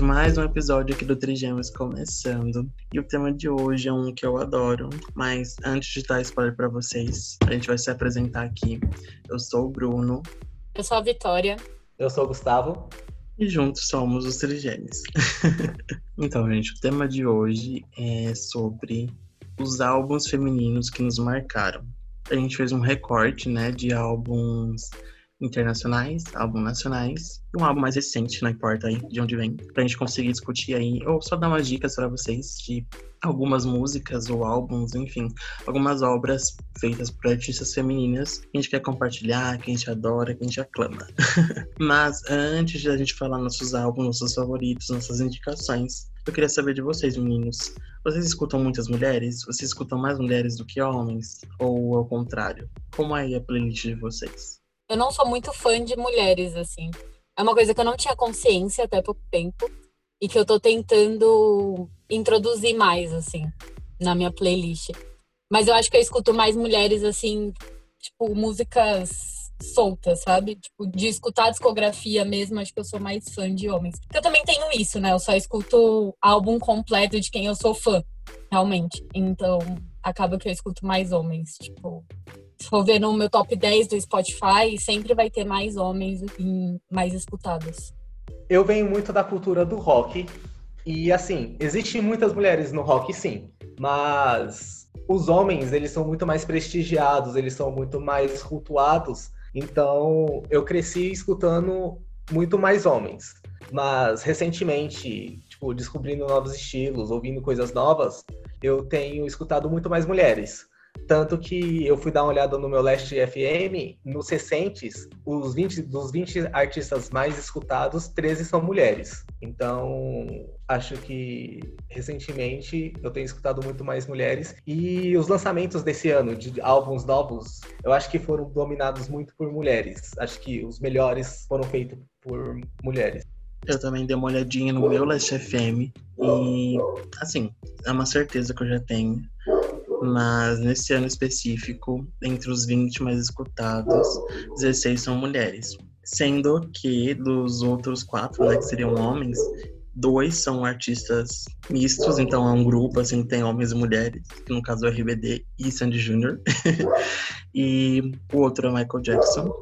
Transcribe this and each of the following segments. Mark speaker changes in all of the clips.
Speaker 1: gente, mais um episódio aqui do Trigêmeos começando. E o tema de hoje é um que eu adoro, mas antes de dar spoiler para vocês, a gente vai se apresentar aqui. Eu sou o Bruno.
Speaker 2: Eu sou a Vitória.
Speaker 3: Eu sou o Gustavo.
Speaker 1: E juntos somos os Trigêmeos. então, gente, o tema de hoje é sobre os álbuns femininos que nos marcaram. A gente fez um recorte, né, de álbuns internacionais, álbuns nacionais e um álbum mais recente, não importa aí de onde vem, pra gente conseguir discutir aí, ou só dar umas dicas para vocês de algumas músicas ou álbuns, enfim, algumas obras feitas por artistas femininas que a gente quer compartilhar, que a gente adora, que a gente aclama. Mas antes de a gente falar nossos álbuns, nossos favoritos, nossas indicações, eu queria saber de vocês, meninos. Vocês escutam muitas mulheres? Vocês escutam mais mulheres do que homens? Ou ao contrário? Como é a playlist de vocês?
Speaker 2: Eu não sou muito fã de mulheres, assim. É uma coisa que eu não tinha consciência até pouco tempo e que eu tô tentando introduzir mais, assim, na minha playlist. Mas eu acho que eu escuto mais mulheres, assim, tipo, músicas soltas, sabe? Tipo, de escutar discografia mesmo, acho que eu sou mais fã de homens. Porque eu também tenho isso, né? Eu só escuto álbum completo de quem eu sou fã, realmente. Então, acaba que eu escuto mais homens, tipo, for ver no meu top 10 do Spotify, sempre vai ter mais homens mais escutados.
Speaker 3: Eu venho muito da cultura do rock. E assim, existem muitas mulheres no rock, sim. Mas os homens, eles são muito mais prestigiados, eles são muito mais cultuados. Então, eu cresci escutando muito mais homens. Mas recentemente, tipo, descobrindo novos estilos, ouvindo coisas novas, eu tenho escutado muito mais mulheres. Tanto que eu fui dar uma olhada no meu Last FM, nos recentes, os 20, dos 20 artistas mais escutados, 13 são mulheres. Então, acho que recentemente eu tenho escutado muito mais mulheres. E os lançamentos desse ano, de álbuns novos, eu acho que foram dominados muito por mulheres. Acho que os melhores foram feitos por mulheres.
Speaker 1: Eu também dei uma olhadinha no meu Last FM e, assim, é uma certeza que eu já tenho mas nesse ano específico, entre os 20 mais escutados, 16 são mulheres. Sendo que dos outros quatro, né, que seriam homens, dois são artistas mistos, então é um grupo assim tem homens e mulheres, que no caso é o RBD e Sandy Jr. e o outro é Michael Jackson.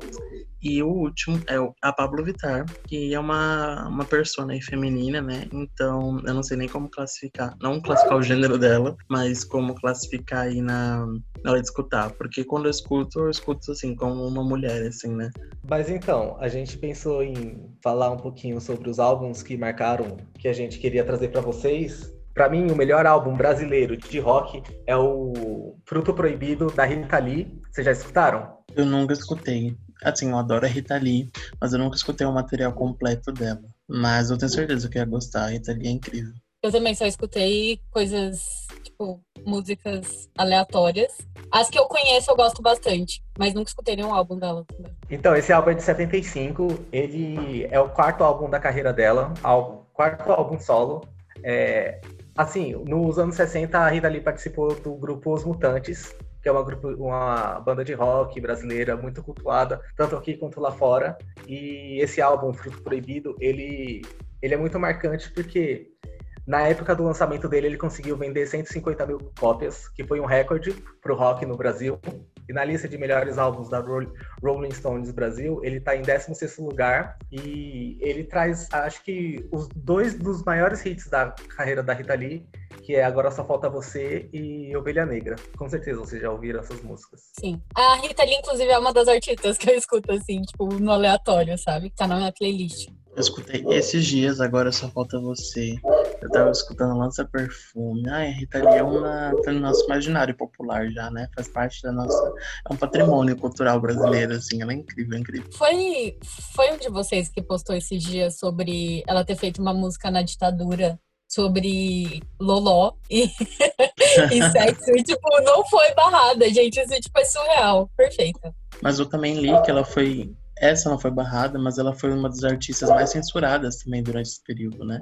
Speaker 1: E o último é a Pablo Vittar, que é uma, uma persona aí feminina, né? Então, eu não sei nem como classificar, não classificar o gênero dela, mas como classificar aí na, na hora de escutar. Porque quando eu escuto, eu escuto assim, como uma mulher, assim, né?
Speaker 3: Mas então, a gente pensou em falar um pouquinho sobre os álbuns que marcaram, que a gente queria trazer para vocês. Para mim, o melhor álbum brasileiro de rock é o Fruto Proibido, da Rita Lee. Vocês já escutaram?
Speaker 1: Eu nunca escutei. Assim, eu adoro a Rita Lee, mas eu nunca escutei o material completo dela. Mas eu tenho certeza que ia gostar, a Rita Lee é incrível.
Speaker 2: Eu também só escutei coisas, tipo, músicas aleatórias. As que eu conheço eu gosto bastante, mas nunca escutei nenhum álbum dela também.
Speaker 3: Então, esse álbum é de 75, ele é o quarto álbum da carreira dela, álbum, quarto álbum solo. É, assim, nos anos 60 a Rita Lee participou do grupo Os Mutantes, que é uma, grupo, uma banda de rock brasileira muito cultuada, tanto aqui quanto lá fora. E esse álbum, Fruto Proibido, ele, ele é muito marcante porque na época do lançamento dele ele conseguiu vender 150 mil cópias, que foi um recorde para o rock no Brasil. E na lista de melhores álbuns da Rolling Stones Brasil, ele está em 16 lugar e ele traz, acho que, os dois dos maiores hits da carreira da Rita Lee, que é Agora Só Falta Você e Ovelha Negra. Com certeza vocês já ouviram essas músicas.
Speaker 2: Sim. A Rita Lee, inclusive, é uma das artistas que eu escuto, assim, tipo, no aleatório, sabe? Que tá na minha playlist.
Speaker 1: Eu escutei esses dias, agora só falta você. Eu tava escutando Lança Perfume. Ai, a Rita Lee é uma. tá no nosso imaginário popular já, né? Faz parte da nossa. É um patrimônio cultural brasileiro, assim. Ela é incrível, é incrível.
Speaker 2: Foi, foi um de vocês que postou esses dias sobre ela ter feito uma música na ditadura sobre Loló e, e sexo. E, tipo, não foi barrada, gente. Isso, tipo, é surreal. Perfeita.
Speaker 1: Mas eu também li que ela foi essa não foi barrada, mas ela foi uma das artistas mais censuradas também durante esse período, né?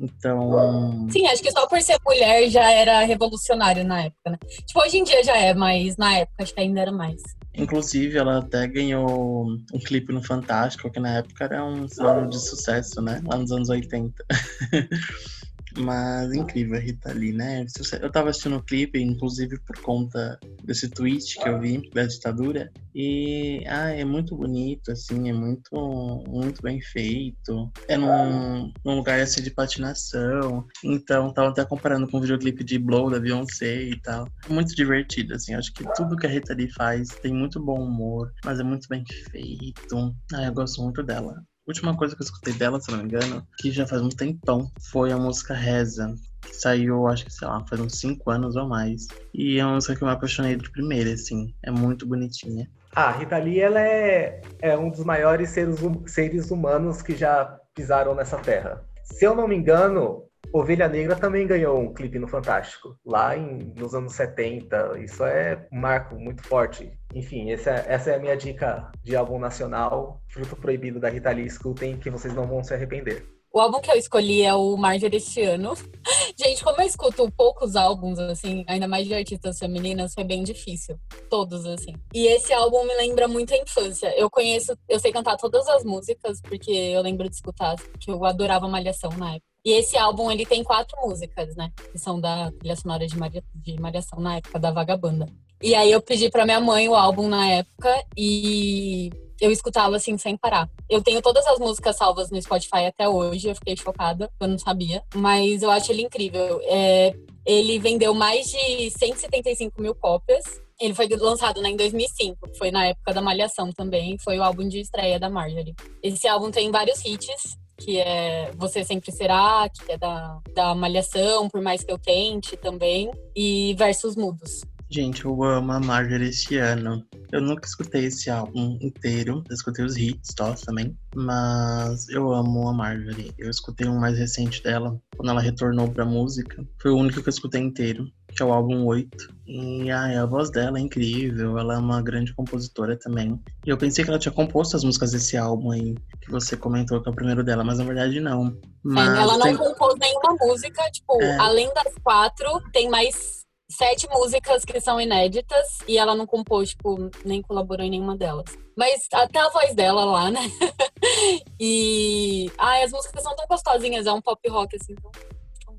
Speaker 1: Então.
Speaker 2: Sim, acho que só por ser mulher já era revolucionário na época, né? Tipo, hoje em dia já é, mas na época acho que ainda era mais.
Speaker 1: Inclusive, ela até ganhou um clipe no Fantástico, que na época era um sonho de sucesso, né? Lá nos anos 80. Mas incrível a Rita Lee, né? Eu tava assistindo o clipe, inclusive por conta desse tweet que eu vi da ditadura. E ah, é muito bonito, assim, é muito, muito bem feito. É num, num lugar assim de patinação. Então, tava até comparando com o videoclipe de Blow da Beyoncé e tal. Muito divertido, assim. Acho que tudo que a Rita Lee faz tem muito bom humor, mas é muito bem feito. Ah, eu gosto muito dela última coisa que eu escutei dela, se não me engano, que já faz um tempão, foi a música Reza. Que saiu, acho que, sei lá, faz uns 5 anos ou mais. E é uma música que eu me apaixonei de primeira, assim. É muito bonitinha.
Speaker 3: Ah, Rita Lee, ela é, é um dos maiores seres, hum, seres humanos que já pisaram nessa terra. Se eu não me engano, Ovelha Negra também ganhou um clipe no Fantástico, lá em, nos anos 70. Isso é um marco muito forte. Enfim, essa, essa é a minha dica de álbum nacional, Fruto Proibido da Rita Lee. Escutem que vocês não vão se arrepender.
Speaker 2: O álbum que eu escolhi é o Marjorie este ano. Gente, como eu escuto poucos álbuns, assim, ainda mais de artistas femininas, foi bem difícil. Todos, assim. E esse álbum me lembra muito a infância. Eu conheço, eu sei cantar todas as músicas, porque eu lembro de escutar, que eu adorava Malhação na época. E esse álbum, ele tem quatro músicas, né? Que são da trilha sonora de, Maria, de Malhação na época, da Vagabanda. E aí eu pedi pra minha mãe o álbum na época e eu escutava assim sem parar. Eu tenho todas as músicas salvas no Spotify até hoje, eu fiquei chocada, eu não sabia. Mas eu acho ele incrível. É, ele vendeu mais de 175 mil cópias. Ele foi lançado né, em 2005, foi na época da Malhação também, foi o álbum de estreia da Marjorie. Esse álbum tem vários hits, que é Você Sempre Será, que é da, da Malhação, Por Mais Que Eu Tente também, e Versos Mudos.
Speaker 1: Gente, eu amo a Marjorie este ano. Eu nunca escutei esse álbum inteiro, eu escutei os hits só também, mas eu amo a Marjorie. Eu escutei um mais recente dela, quando ela retornou pra música. Foi o único que eu escutei inteiro, que é o álbum 8. E ai, a voz dela é incrível, ela é uma grande compositora também. E eu pensei que ela tinha composto as músicas desse álbum aí, que você comentou que é o primeiro dela, mas na verdade não. Mas
Speaker 2: ela não tem... compôs nenhuma música, tipo, é... além das quatro, tem mais sete músicas que são inéditas e ela não compôs, tipo, nem colaborou em nenhuma delas. Mas até a voz dela lá, né? e. Ai, as músicas são tão gostosinhas, é um pop rock, assim, então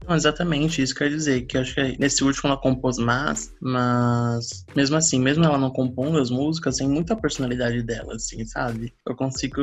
Speaker 1: não, exatamente, isso quer dizer que acho que nesse último ela compôs mais, mas mesmo assim, mesmo ela não compondo as músicas, tem muita personalidade dela, assim, sabe? Eu consigo.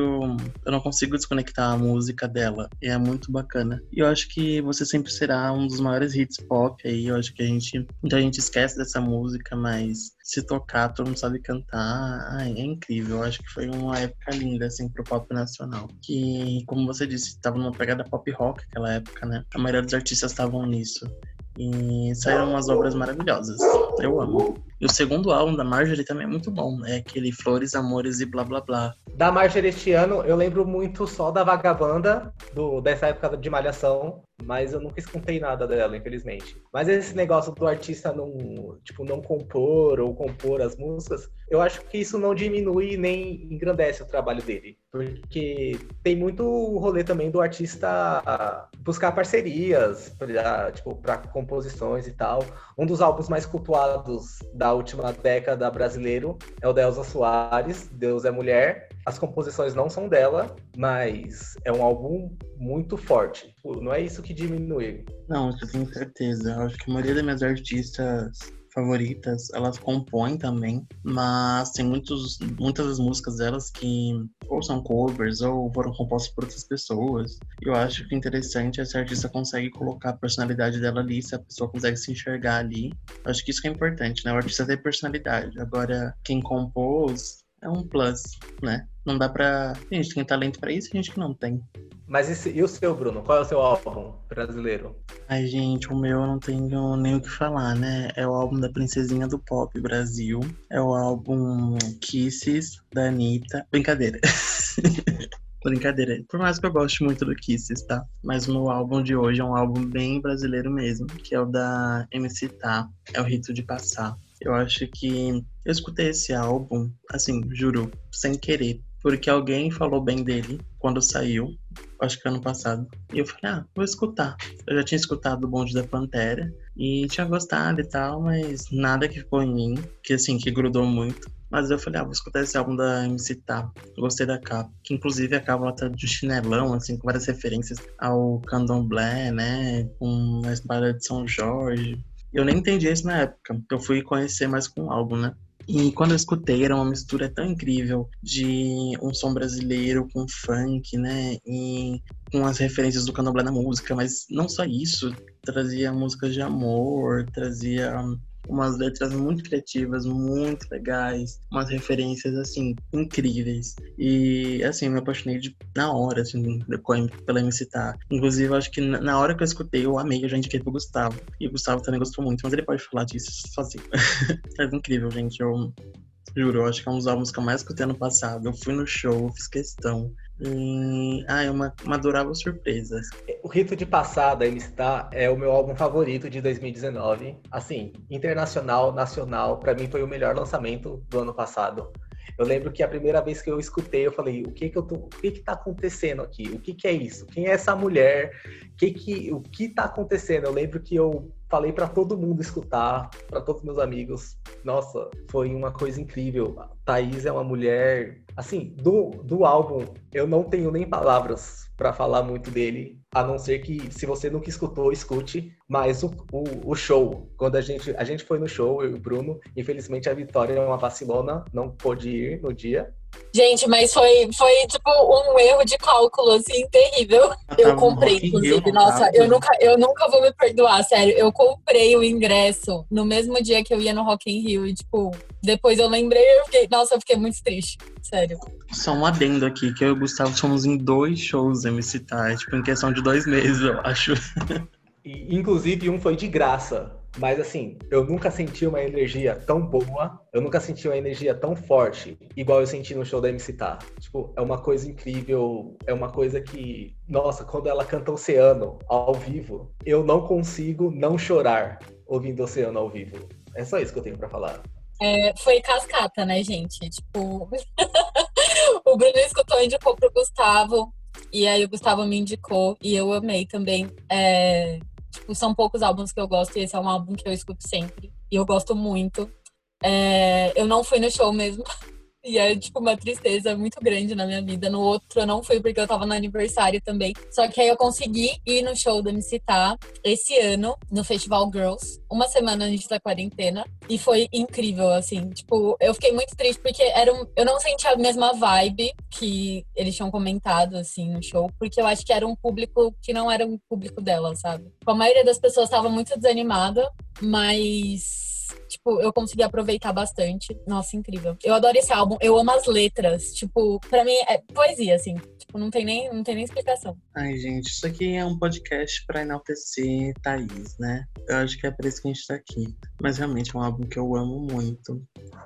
Speaker 1: Eu não consigo desconectar a música dela. E é muito bacana. E eu acho que você sempre será um dos maiores hits pop aí. Eu acho que a gente. Muita gente esquece dessa música, mas se tocar, todo mundo sabe cantar. Ai, é incrível. Eu acho que foi uma época linda, assim, pro pop nacional. Que, como você disse, tava numa pegada pop rock aquela época, né? A maioria dos artistas estavam nisso. E saíram umas obras maravilhosas. Eu amo. E o segundo álbum da Marjorie também é muito bom. É aquele Flores, Amores e blá blá blá.
Speaker 3: Da Marjorie este ano, eu lembro muito só da Vagabanda, do, dessa época de Malhação, mas eu nunca escutei nada dela, infelizmente. Mas esse negócio do artista não, tipo, não compor ou compor as músicas, eu acho que isso não diminui nem engrandece o trabalho dele. Porque tem muito rolê também do artista buscar parcerias, pra, tipo, para composições e tal. Um dos álbuns mais cultuados da última década brasileiro é o da Elza Soares, Deus é Mulher. As composições não são dela, mas é um álbum muito forte. Não é isso que diminui.
Speaker 1: Não, isso eu tenho certeza. Eu acho que a maioria das minhas artistas favoritas, elas compõem também, mas tem muitos, muitas das músicas delas que ou são covers ou foram compostas por outras pessoas. Eu acho que interessante é se a artista consegue colocar a personalidade dela ali, se a pessoa consegue se enxergar ali. Eu acho que isso que é importante, né? O artista ter personalidade. Agora, quem compôs é um plus, né? Não dá pra. Tem gente tem talento pra isso e gente que não tem.
Speaker 3: Mas esse, e o seu, Bruno? Qual é o seu álbum brasileiro?
Speaker 1: Ai, gente, o meu eu não tenho nem o que falar, né? É o álbum da Princesinha do Pop Brasil. É o álbum Kisses, da Anitta. Brincadeira. Brincadeira. Por mais que eu goste muito do Kisses, tá? Mas o meu álbum de hoje é um álbum bem brasileiro mesmo, que é o da MC Tá. É o Rito de Passar. Eu acho que eu escutei esse álbum, assim, juro, sem querer, porque alguém falou bem dele quando saiu, acho que ano passado. E eu falei, ah, vou escutar. Eu já tinha escutado o Bonde da Pantera, E tinha gostado e tal, mas nada que ficou em mim, que assim, que grudou muito. Mas eu falei, ah, vou escutar esse álbum da MC Tá. Gostei da capa. Que inclusive a capa ela tá de chinelão, assim, com várias referências ao candomblé, né? Com a espada de São Jorge. Eu nem entendi isso na época. Eu fui conhecer mais com o álbum, né? E quando eu escutei, era uma mistura tão incrível de um som brasileiro com funk, né? E com as referências do candomblé na música, mas não só isso, trazia músicas de amor, trazia umas letras muito criativas, muito legais, umas referências assim incríveis. E assim, eu me apaixonei de, na hora assim, pela MC Tá. Inclusive, acho que na hora que eu escutei, eu amei, eu já indiquei pro Gustavo. E o Gustavo também gostou muito, mas ele pode falar disso sozinho. é incrível, gente. Eu juro, eu acho que é um dos álbuns que eu mais escutei ano passado. Eu fui no show, fiz questão. E, ah, é uma, uma adorável surpresa.
Speaker 3: O Rito de Passada, ele está, é o meu álbum favorito de 2019. Assim, internacional, nacional, para mim foi o melhor lançamento do ano passado. Eu lembro que a primeira vez que eu escutei, eu falei, o que que eu tô, o que que tá acontecendo aqui? O que que é isso? Quem é essa mulher? O que que, o que tá acontecendo? Eu lembro que eu falei para todo mundo escutar, para todos meus amigos. Nossa, foi uma coisa incrível. A Thaís é uma mulher, assim, do, do álbum, eu não tenho nem palavras para falar muito dele, a não ser que se você nunca escutou, escute. Mas o, o, o, show, quando a gente, a gente foi no show, eu e o Bruno, infelizmente a Vitória é uma vacilona, não pôde ir no dia.
Speaker 2: Gente, mas foi, foi tipo um erro de cálculo, assim, terrível. Eu comprei, inclusive. Nossa, eu nunca, eu nunca vou me perdoar, sério. Eu comprei o ingresso no mesmo dia que eu ia no Rock in Rio. E, tipo, depois eu lembrei eu fiquei. Nossa, eu fiquei muito triste. Sério.
Speaker 1: Só um adendo aqui, que eu e o Gustavo somos em dois shows MC Tá, tipo, em questão de dois meses, eu acho.
Speaker 3: E, inclusive, um foi de graça. Mas assim, eu nunca senti uma energia tão boa, eu nunca senti uma energia tão forte, igual eu senti no show da MC Tá. Tipo, é uma coisa incrível, é uma coisa que, nossa, quando ela canta Oceano ao vivo, eu não consigo não chorar ouvindo Oceano ao vivo. É só isso que eu tenho para falar.
Speaker 2: É, foi cascata, né, gente? Tipo, o Bruno escutou e indicou pro Gustavo, e aí o Gustavo me indicou, e eu amei também. É, Tipo, são poucos álbuns que eu gosto e esse é um álbum que eu escuto sempre. E eu gosto muito. É, eu não fui no show mesmo. E é, tipo, uma tristeza muito grande na minha vida. No outro eu não fui porque eu tava no aniversário também. Só que aí eu consegui ir no show da MC Tá esse ano, no Festival Girls. Uma semana antes da quarentena. E foi incrível, assim. Tipo, eu fiquei muito triste porque era um, eu não senti a mesma vibe que eles tinham comentado, assim, no show. Porque eu acho que era um público que não era um público dela, sabe? A maioria das pessoas estava muito desanimada, mas tipo, eu consegui aproveitar bastante. Nossa, incrível. Eu adoro esse álbum, eu amo as letras. Tipo, pra mim é poesia, assim. Tipo, não tem nem, não tem nem explicação.
Speaker 1: Ai, gente, isso aqui é um podcast pra enaltecer Thaís, né? Eu acho que é por isso que a gente tá aqui. Mas realmente é um álbum que eu amo muito.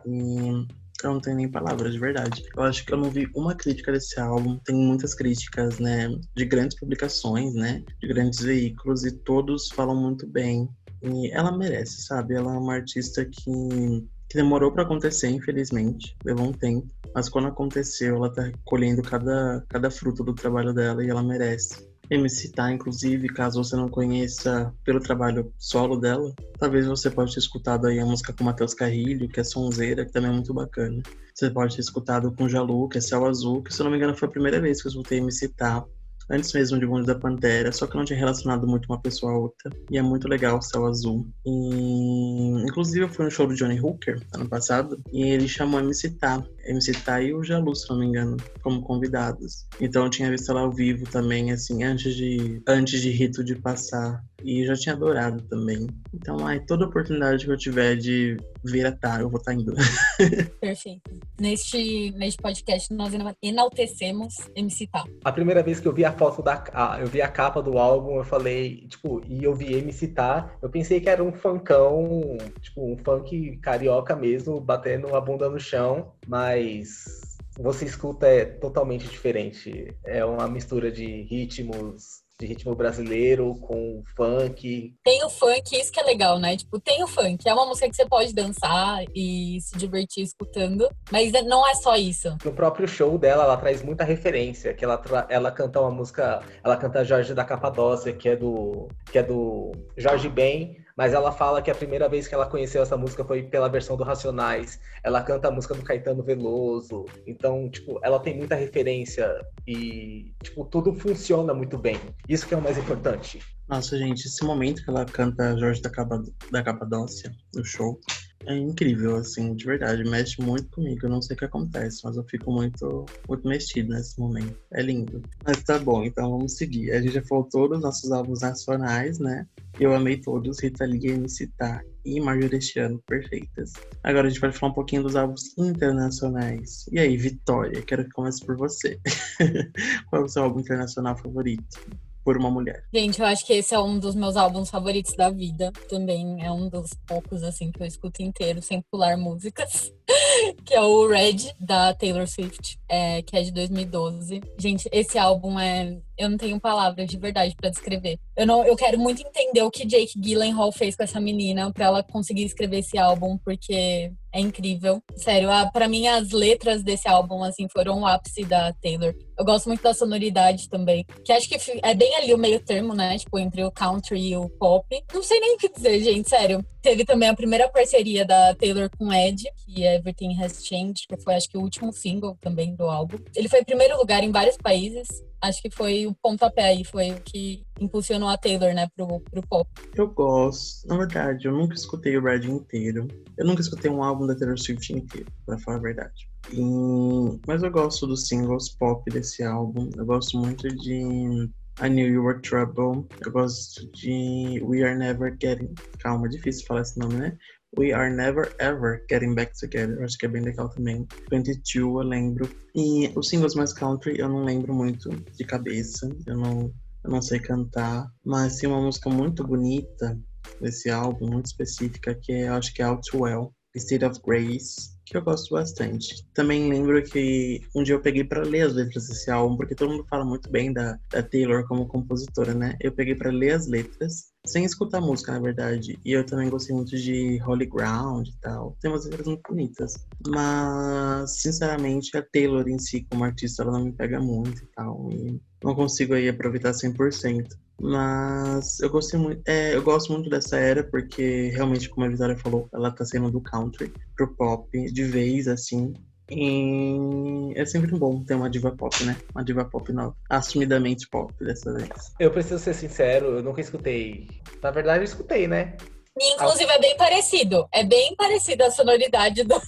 Speaker 1: E eu não tenho nem palavras, de verdade. Eu acho que eu não vi uma crítica desse álbum. Tem muitas críticas, né? De grandes publicações, né? De grandes veículos, e todos falam muito bem. E ela merece, sabe? Ela é uma artista que, que demorou para acontecer, infelizmente. Levou um tempo. Mas quando aconteceu, ela tá colhendo cada, cada fruto do trabalho dela e ela merece. MC Tá, inclusive, caso você não conheça pelo trabalho solo dela, talvez você pode ter escutado aí a música com Matheus Carrilho, que é Sonzeira, que também é muito bacana. Você pode ter escutado com Jalu, que é Céu Azul, que se eu não me engano foi a primeira vez que eu escutei MC Tá antes mesmo de Bonde da Pantera, só que não tinha relacionado muito uma pessoa a outra. E é muito legal o Céu Azul. E, inclusive, eu fui no show do Johnny Hooker ano passado e ele chamou a MC Tá. MC Tá e o Jalu, se não me engano, como convidados. Então eu tinha visto ela ao vivo também, assim, antes de, antes de Rito de passar. E já tinha adorado também. Então, ai, toda oportunidade que eu tiver de vir a Tá, eu vou estar tá indo.
Speaker 2: Perfeito. Neste, neste podcast, nós enaltecemos MC Tá.
Speaker 3: A primeira vez que eu vi a foto da. A, eu vi a capa do álbum, eu falei, tipo, e eu vi MC Tá, eu pensei que era um funkão, tipo, um funk carioca mesmo, batendo a bunda no chão, mas você escuta é totalmente diferente. É uma mistura de ritmos de ritmo brasileiro com funk.
Speaker 2: Tem o funk, isso que é legal, né? Tipo, tem o funk, é uma música que você pode dançar e se divertir escutando, mas não é só isso.
Speaker 3: No próprio show dela, ela traz muita referência, que ela, ela canta uma música, ela canta Jorge da Capadócia, que é do que é do Jorge Ben, mas ela fala que a primeira vez que ela conheceu essa música foi pela versão do Racionais. Ela canta a música do Caetano Veloso. Então, tipo, ela tem muita referência e, tipo, tudo funciona muito bem. Isso que é o mais importante.
Speaker 1: Nossa, gente, esse momento que ela canta Jorge da, Capa, da Capadócia no show é incrível, assim, de verdade. Mexe muito comigo. Eu não sei o que acontece, mas eu fico muito, muito mexido nesse momento. É lindo. Mas tá bom, então vamos seguir. A gente já falou todos os nossos álbuns nacionais, né? Eu amei todos, Rita Lee, MC Tá e Marjorestiano, perfeitas. Agora a gente vai falar um pouquinho dos álbuns internacionais. E aí, Vitória, quero que comece por você. Qual é o seu álbum internacional favorito? por uma mulher.
Speaker 2: Gente, eu acho que esse é um dos meus álbuns favoritos da vida. Também é um dos poucos, assim, que eu escuto inteiro, sem pular músicas. que é o Red, da Taylor Swift, é, que é de 2012. Gente, esse álbum é. Eu não tenho palavras de verdade para descrever. Eu, não, eu quero muito entender o que Jake Gyllenhaal fez com essa menina para ela conseguir escrever esse álbum, porque é incrível. Sério, para mim as letras desse álbum assim foram o ápice da Taylor. Eu gosto muito da sonoridade também, que acho que é bem ali o meio termo, né? Tipo, entre o country e o pop. Não sei nem o que dizer, gente, sério. Teve também a primeira parceria da Taylor com Ed, que é Everything Has Changed, que foi acho que o último single também do álbum. Ele foi em primeiro lugar em vários países. Acho que foi o pontapé aí, foi o que impulsionou a Taylor, né, pro, pro pop.
Speaker 1: Eu gosto. Na verdade, eu nunca escutei o Red inteiro. Eu nunca escutei um álbum da Taylor Swift inteiro, pra falar a verdade. E... Mas eu gosto dos singles pop desse álbum. Eu gosto muito de I Knew You Were Trouble. Eu gosto de We Are Never Getting. Calma, difícil falar esse nome, né? We Are Never Ever Getting Back Together. Acho que é bem legal também. 22 eu lembro. E os singles mais country eu não lembro muito de cabeça. Eu não, eu não sei cantar. Mas tem uma música muito bonita desse álbum, muito específica, que é, acho que é Out Well. State of Grace que eu gosto bastante. Também lembro que um dia eu peguei para ler as letras desse álbum, porque todo mundo fala muito bem da, da Taylor como compositora, né? Eu peguei para ler as letras, sem escutar música, na verdade. E eu também gostei muito de Holy Ground e tal. Tem umas letras muito bonitas. Mas, sinceramente, a Taylor em si, como artista, ela não me pega muito e tal. E não consigo aí aproveitar 100%. Mas eu gostei muito, é, eu gosto muito dessa era porque realmente, como a Vitória falou, ela tá saindo do country pro pop de vez, assim. E é sempre bom ter uma diva pop, né? Uma diva pop nova. Assumidamente pop dessa vez.
Speaker 3: Eu preciso ser sincero, eu nunca escutei. Na verdade, eu escutei, né?
Speaker 2: Inclusive, é bem parecido. É bem parecido a sonoridade do,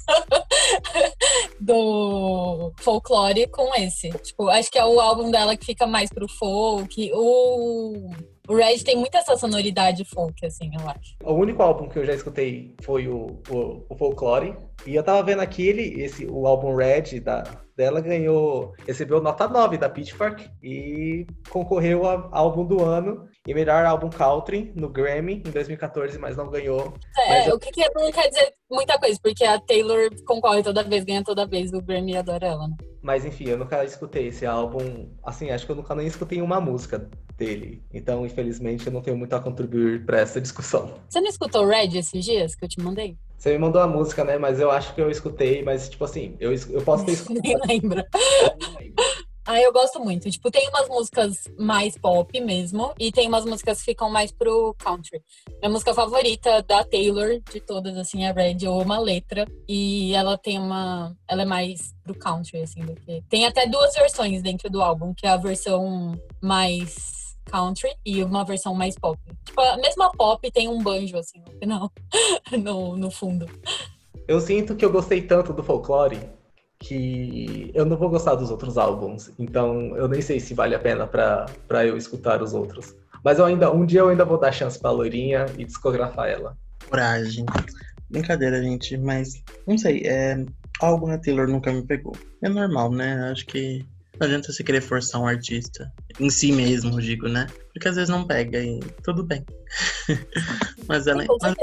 Speaker 2: do folclore com esse. Tipo, acho que é o álbum dela que fica mais pro folk. O, o Red tem muita essa sonoridade folk, assim, eu acho.
Speaker 3: O único álbum que eu já escutei foi o, o, o folclore. E eu tava vendo aqui ele, esse, o álbum Red da, dela ganhou, recebeu nota 9 da Pitchfork e concorreu a álbum do ano e melhor álbum country no Grammy em 2014, mas não ganhou.
Speaker 2: É,
Speaker 3: mas
Speaker 2: o que, que não quer dizer muita coisa, porque a Taylor concorre toda vez, ganha toda vez, o Grammy adora ela, né?
Speaker 3: Mas enfim, eu nunca escutei esse álbum. Assim, acho que eu nunca nem escutei uma música dele. Então, infelizmente, eu não tenho muito a contribuir para essa discussão.
Speaker 2: Você não escutou Red esses dias que eu te mandei?
Speaker 3: Você me mandou a música, né? Mas eu acho que eu escutei, mas tipo assim, eu, eu posso ter escutado.
Speaker 2: Nem lembro. Ah, eu gosto muito. Tipo, tem umas músicas mais pop mesmo, e tem umas músicas que ficam mais pro country. Minha música favorita da Taylor, de todas, assim, é Red. Eu amo a letra. E ela tem uma. Ela é mais pro country, assim, do que. Tem até duas versões dentro do álbum, que é a versão mais country e uma versão mais pop. Tipo, a mesma pop tem um banjo, assim, no final, no, no fundo.
Speaker 3: Eu sinto que eu gostei tanto do folclore que eu não vou gostar dos outros álbuns. Então eu nem sei se vale a pena para eu escutar os outros. Mas eu ainda, um dia eu ainda vou dar chance pra Loirinha e discografar ela.
Speaker 1: Coragem. Brincadeira, gente, mas não sei, é, algo na Taylor nunca me pegou. É normal, né? Acho que não adianta você querer forçar um artista em si mesmo, digo, né? Porque às vezes não pega e tudo bem. mas ela. Mas,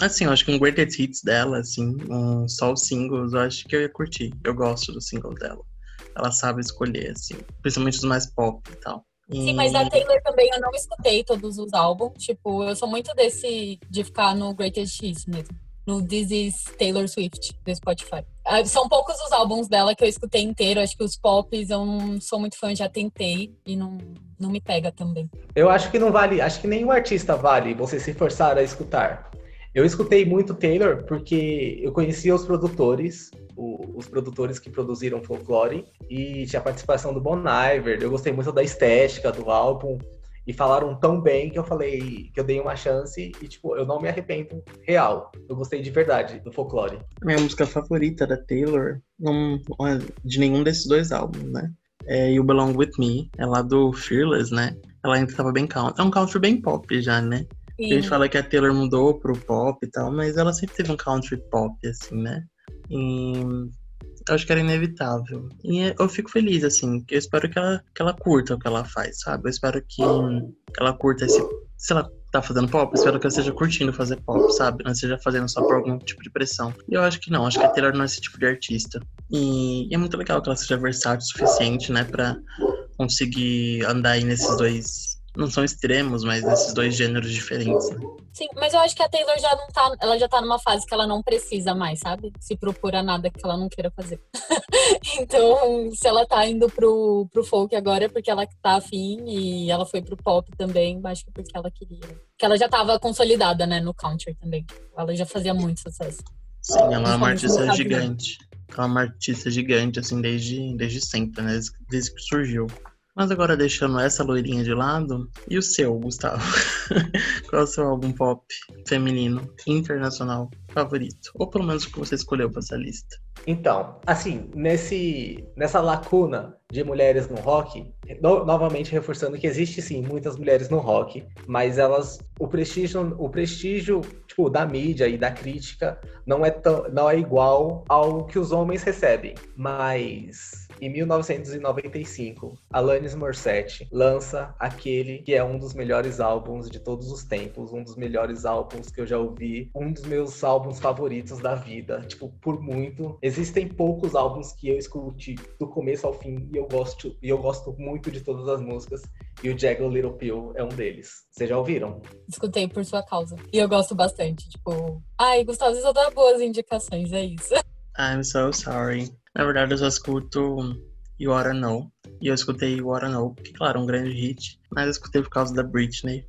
Speaker 1: Assim, eu acho que um Greatest Hits dela, assim, um, só os singles, eu acho que eu ia curtir. Eu gosto do single dela. Ela sabe escolher, assim, principalmente os mais pop e tal.
Speaker 2: Sim, mas a Taylor também eu não escutei todos os álbuns. Tipo, eu sou muito desse de ficar no Greatest Hits mesmo. No This is Taylor Swift, do Spotify. Ah, são poucos os álbuns dela que eu escutei inteiro. Acho que os pops eu não sou muito fã, já tentei e não, não me pega também.
Speaker 3: Eu acho que não vale, acho que nenhum artista vale você se forçar a escutar. Eu escutei muito Taylor porque eu conhecia os produtores, o, os produtores que produziram Folklore, e tinha a participação do Bon Iver. Eu gostei muito da estética do álbum e falaram tão bem que eu falei que eu dei uma chance e, tipo, eu não me arrependo real. Eu gostei de verdade do folclore.
Speaker 1: Minha música favorita da Taylor, não, é de nenhum desses dois álbuns, né? É You Belong With Me, é lá do Fearless, né? Ela ainda tava bem country. É um country bem pop já, né? A gente fala que a Taylor mudou pro pop e tal, mas ela sempre teve um country pop, assim, né? E acho que era inevitável. E eu fico feliz, assim, eu espero que ela, que ela curta o que ela faz, sabe? Eu espero que ela curta esse. Se ela tá fazendo pop, espero que ela esteja curtindo fazer pop, sabe? Não esteja fazendo só por algum tipo de pressão. E eu acho que não, acho que a Taylor não é esse tipo de artista. E, e é muito legal que ela seja versátil o suficiente, né, pra conseguir andar aí nesses dois não são extremos, mas esses dois gêneros diferentes. Né?
Speaker 2: Sim, mas eu acho que a Taylor já não tá, ela já tá numa fase que ela não precisa mais, sabe? Se procura nada que ela não queira fazer. então, se ela tá indo pro, pro folk agora é porque ela tá afim e ela foi pro pop também, acho que é porque ela queria. Porque ela já tava consolidada, né, no country também. Ela já fazia muito sucesso.
Speaker 1: Sim, ela é uma artista gigante. Ela é uma artista gigante, assim, desde, desde sempre, né? Desde que surgiu. Mas agora deixando essa loirinha de lado, e o seu, Gustavo? Qual é o seu álbum pop feminino internacional favorito? Ou pelo menos o que você escolheu para essa lista?
Speaker 3: Então, assim, nesse, nessa lacuna de mulheres no rock, no, novamente reforçando que existe sim muitas mulheres no rock, mas elas o prestígio, o prestígio tipo da mídia e da crítica não é tão, não é igual ao que os homens recebem, mas em 1995, Alanis Morissette lança aquele que é um dos melhores álbuns de todos os tempos, um dos melhores álbuns que eu já ouvi, um dos meus álbuns favoritos da vida, tipo, por muito. Existem poucos álbuns que eu escute do começo ao fim e eu gosto, e eu gosto muito de todas as músicas. E o Jagged Little Pill é um deles. Vocês já ouviram?
Speaker 2: Escutei por sua causa. E eu gosto bastante. Tipo, ai, Gustavo, você só dá boas indicações, é isso.
Speaker 1: I'm so sorry. Na verdade, eu só escuto You Oughta Know. E eu escutei You Oughta Know, que, claro, é um grande hit. Mas eu escutei por causa da Britney.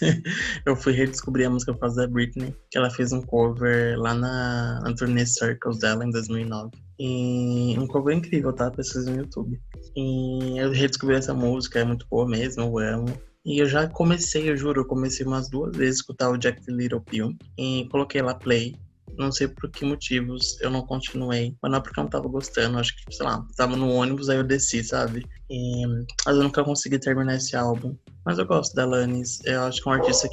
Speaker 1: eu fui redescobrir a música por causa da Britney. Que ela fez um cover lá na, na turnê Circles dela, em 2009. E um cover incrível, tá? Pesquisa no YouTube. E eu redescobri essa música, é muito boa mesmo, eu amo. E eu já comecei, eu juro, eu comecei umas duas vezes a escutar o Jack the Little Pill. E coloquei lá play. Não sei por que motivos eu não continuei. Mas não é porque eu não tava gostando. Acho que, sei lá, tava no ônibus, aí eu desci, sabe? E, mas eu nunca consegui terminar esse álbum. Mas eu gosto da Alanis. Eu acho que é um artista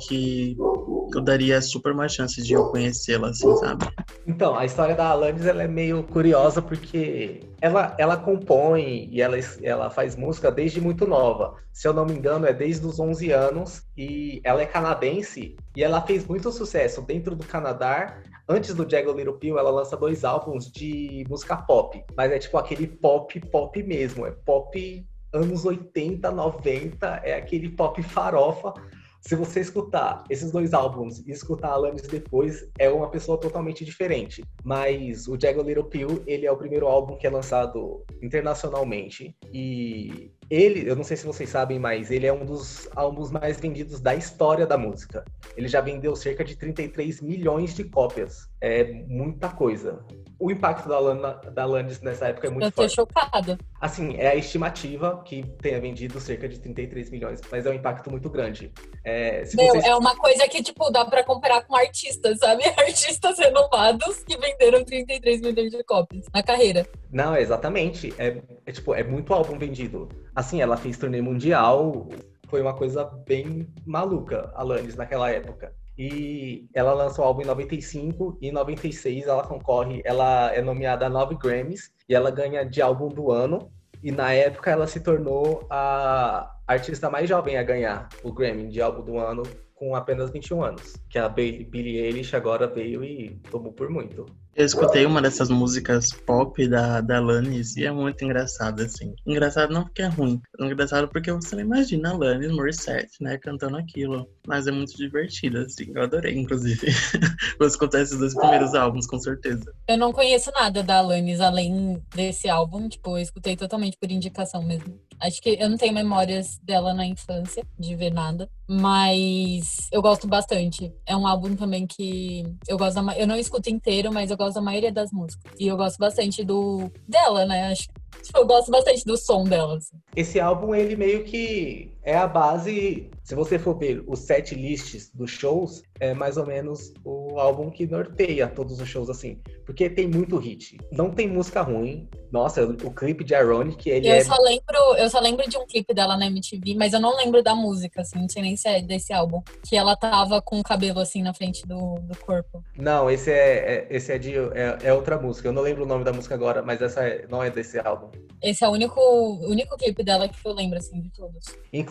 Speaker 1: que eu daria super mais chance de eu conhecê-la, assim, sabe?
Speaker 3: Então, a história da Alanis ela é meio curiosa porque ela, ela compõe e ela, ela faz música desde muito nova. Se eu não me engano, é desde os 11 anos e ela é canadense e ela fez muito sucesso dentro do Canadá Antes do Jagged Little Pill, ela lança dois álbuns de música pop, mas é tipo aquele pop pop mesmo, é pop anos 80, 90, é aquele pop farofa. Se você escutar esses dois álbuns e escutar Alanis depois, é uma pessoa totalmente diferente. Mas o Jagged Little Pill, ele é o primeiro álbum que é lançado internacionalmente e ele, eu não sei se vocês sabem, mas ele é um dos álbuns mais vendidos da história da música. Ele já vendeu cerca de 33 milhões de cópias. É muita coisa. O impacto da, Lana, da Alanis nessa época é muito
Speaker 2: eu
Speaker 3: forte.
Speaker 2: Eu tô chocada.
Speaker 3: Assim, é a estimativa que tenha vendido cerca de 33 milhões, mas é um impacto muito grande. É,
Speaker 2: Meu, vocês... é uma coisa que, tipo, dá pra comparar com artistas, sabe? Artistas renovados que venderam 33 milhões de cópias na carreira.
Speaker 3: Não, exatamente. É, é tipo, é muito álbum vendido. Assim, ela fez turnê mundial, foi uma coisa bem maluca, a Alanis, naquela época. E ela lançou o álbum em 95 e em 96 ela concorre, ela é nomeada a 9 Grammys e ela ganha de álbum do ano. E na época ela se tornou a artista mais jovem a ganhar o Grammy de álbum do ano com apenas 21 anos. Que a Billie Eilish agora veio e tomou por muito.
Speaker 1: Eu escutei uma dessas músicas pop da, da Alanis e é muito engraçado, assim. Engraçado não porque é ruim, é engraçado porque você não imagina a Alanis Morissette, né, cantando aquilo. Mas é muito divertido, assim. Eu adorei, inclusive. Vou escutar esses dois primeiros álbuns, com certeza.
Speaker 2: Eu não conheço nada da Alanis além desse álbum, tipo, eu escutei totalmente por indicação mesmo. Acho que eu não tenho memórias dela na infância, de ver nada. Mas eu gosto bastante. É um álbum também que eu gosto da, Eu não escuto inteiro, mas eu gosto da maioria das músicas. E eu gosto bastante do dela, né? Acho eu gosto bastante do som dela. Assim.
Speaker 3: Esse álbum, ele meio que é a base. Se você for ver os set lists dos shows, é mais ou menos o álbum que norteia todos os shows, assim. Porque tem muito hit. Não tem música ruim. Nossa, o clipe de Ironic, ele
Speaker 2: eu
Speaker 3: é...
Speaker 2: Só lembro, eu só lembro de um clipe dela na MTV, mas eu não lembro da música, assim. Não sei nem se é desse álbum. Que ela tava com o cabelo, assim, na frente do, do corpo.
Speaker 3: Não, esse é, é esse é de... É, é, outra música. Eu não lembro o nome da música agora, mas essa é, não é desse álbum.
Speaker 2: Esse é o único, único clipe dela que eu lembro, assim, de todos.
Speaker 3: Inclusive,